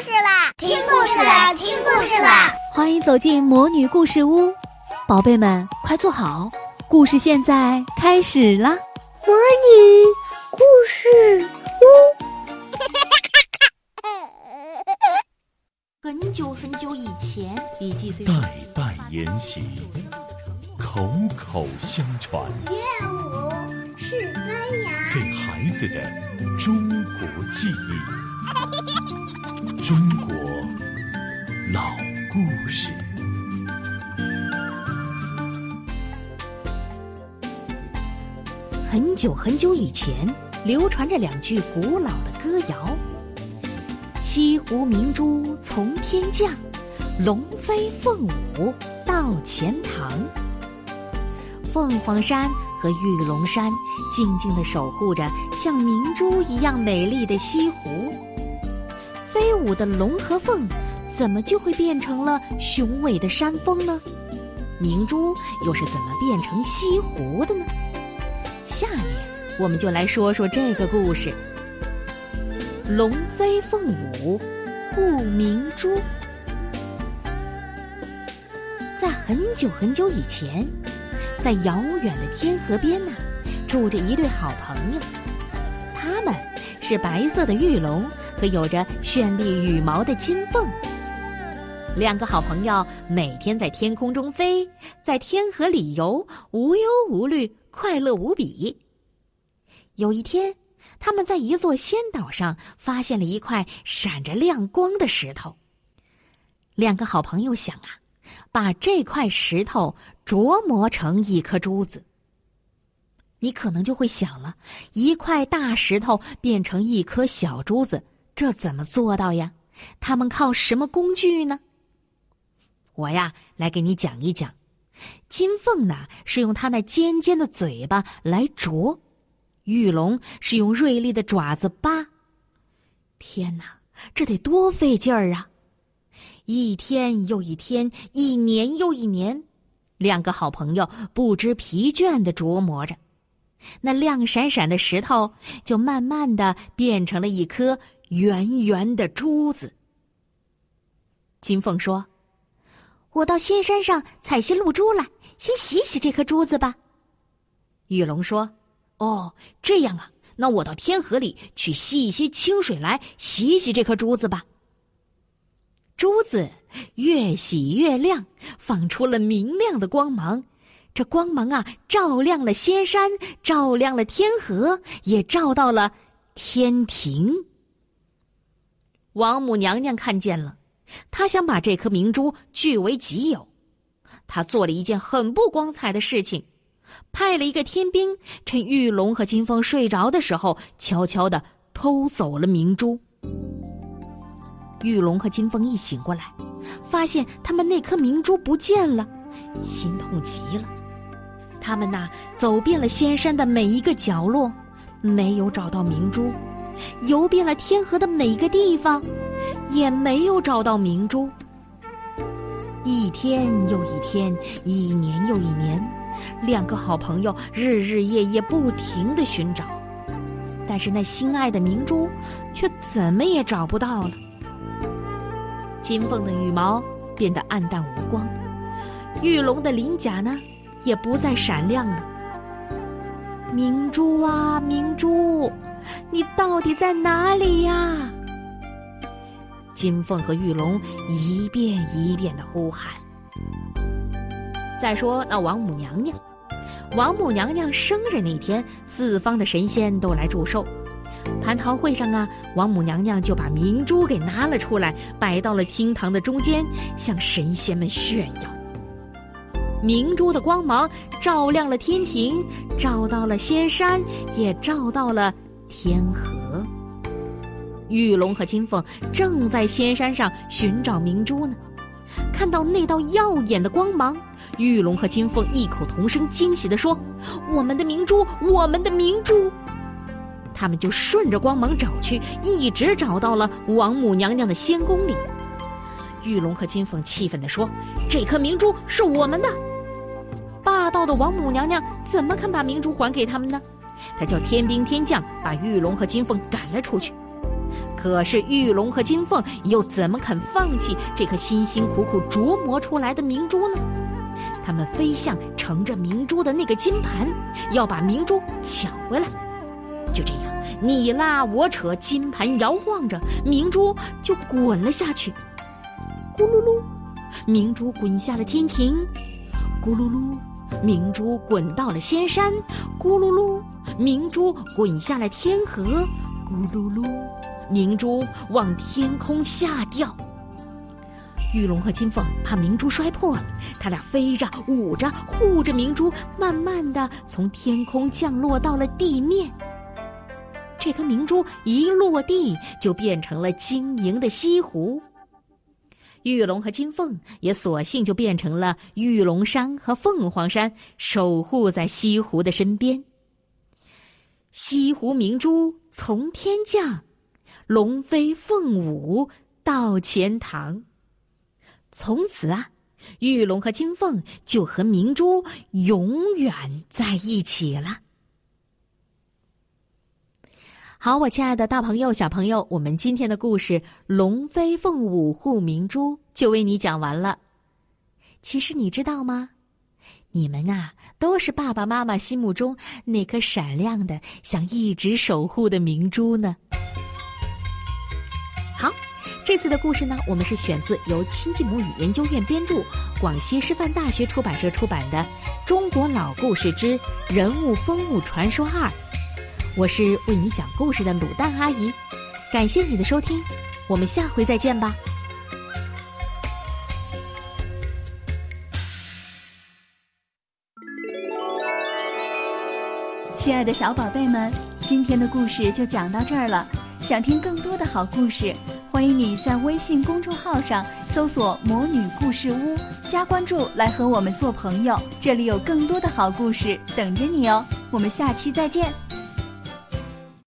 事啦！听故事啦！听故事啦！欢迎走进魔女故事屋，宝贝们快坐好，故事现在开始啦！魔女故事屋。很久很久以前，李继岁代代沿袭，口口相传，乐舞给孩子的中国记忆，中国老故事。很久很久以前，流传着两句古老的歌谣：“西湖明珠从天降，龙飞凤舞到钱塘。”凤凰山和玉龙山静静地守护着像明珠一样美丽的西湖。飞舞的龙和凤，怎么就会变成了雄伟的山峰呢？明珠又是怎么变成西湖的呢？下面我们就来说说这个故事：龙飞凤舞护明珠。在很久很久以前，在遥远的天河边呢，住着一对好朋友，他们是白色的玉龙和有着绚丽羽毛的金凤。两个好朋友每天在天空中飞，在天河里游，无忧无虑。快乐无比。有一天，他们在一座仙岛上发现了一块闪着亮光的石头。两个好朋友想啊，把这块石头琢磨成一颗珠子。你可能就会想了，一块大石头变成一颗小珠子，这怎么做到呀？他们靠什么工具呢？我呀，来给你讲一讲。金凤呢是用它那尖尖的嘴巴来啄，玉龙是用锐利的爪子扒。天哪，这得多费劲儿啊！一天又一天，一年又一年，两个好朋友不知疲倦的琢磨着，那亮闪闪的石头就慢慢的变成了一颗圆圆的珠子。金凤说。我到仙山上采些露珠来，先洗洗这颗珠子吧。玉龙说：“哦，这样啊，那我到天河里去吸一些清水来，洗洗这颗珠子吧。”珠子越洗越亮，放出了明亮的光芒。这光芒啊，照亮了仙山，照亮了天河，也照到了天庭。王母娘娘看见了。她想把这颗明珠据为己有，她做了一件很不光彩的事情，派了一个天兵，趁玉龙和金凤睡着的时候，悄悄的偷走了明珠。玉龙和金凤一醒过来，发现他们那颗明珠不见了，心痛极了。他们呐，走遍了仙山的每一个角落，没有找到明珠，游遍了天河的每一个地方。也没有找到明珠。一天又一天，一年又一年，两个好朋友日日夜夜不停的寻找，但是那心爱的明珠却怎么也找不到了。金凤的羽毛变得暗淡无光，玉龙的鳞甲呢，也不再闪亮了。明珠啊，明珠，你到底在哪里呀？金凤和玉龙一遍一遍的呼喊。再说那王母娘娘，王母娘娘生日那天，四方的神仙都来祝寿。蟠桃会上啊，王母娘娘就把明珠给拿了出来，摆到了厅堂的中间，向神仙们炫耀。明珠的光芒照亮了天庭，照到了仙山，也照到了天河。玉龙和金凤正在仙山上寻找明珠呢，看到那道耀眼的光芒，玉龙和金凤异口同声惊喜地说：“我们的明珠，我们的明珠！”他们就顺着光芒找去，一直找到了王母娘娘的仙宫里。玉龙和金凤气愤地说：“这颗明珠是我们的！”霸道的王母娘娘怎么肯把明珠还给他们呢？她叫天兵天将把玉龙和金凤赶了出去。可是玉龙和金凤又怎么肯放弃这颗辛辛苦苦琢磨出来的明珠呢？他们飞向盛着明珠的那个金盘，要把明珠抢回来。就这样，你拉我扯，金盘摇晃着，明珠就滚了下去。咕噜噜，明珠滚下了天庭；咕噜噜，明珠滚到了仙山；咕噜噜，明珠滚下了天河；咕噜噜，明珠往天空下掉。玉龙和金凤怕明珠摔破了，他俩飞着、舞着、护着明珠，慢慢的从天空降落到了地面。这颗明珠一落地，就变成了晶莹的西湖。玉龙和金凤也索性就变成了玉龙山和凤凰山，守护在西湖的身边。西湖明珠从天降，龙飞凤舞到钱塘。从此啊，玉龙和金凤就和明珠永远在一起了。好，我亲爱的大朋友、小朋友，我们今天的故事《龙飞凤舞护明珠》就为你讲完了。其实你知道吗？你们啊，都是爸爸妈妈心目中那颗闪亮的、想一直守护的明珠呢。好，这次的故事呢，我们是选自由亲近母语研究院编著、广西师范大学出版社出版的《中国老故事之人物风物传说二》。我是为你讲故事的卤蛋阿姨，感谢你的收听，我们下回再见吧。亲爱的小宝贝们，今天的故事就讲到这儿了。想听更多的好故事，欢迎你在微信公众号上搜索“魔女故事屋”，加关注来和我们做朋友。这里有更多的好故事等着你哦。我们下期再见。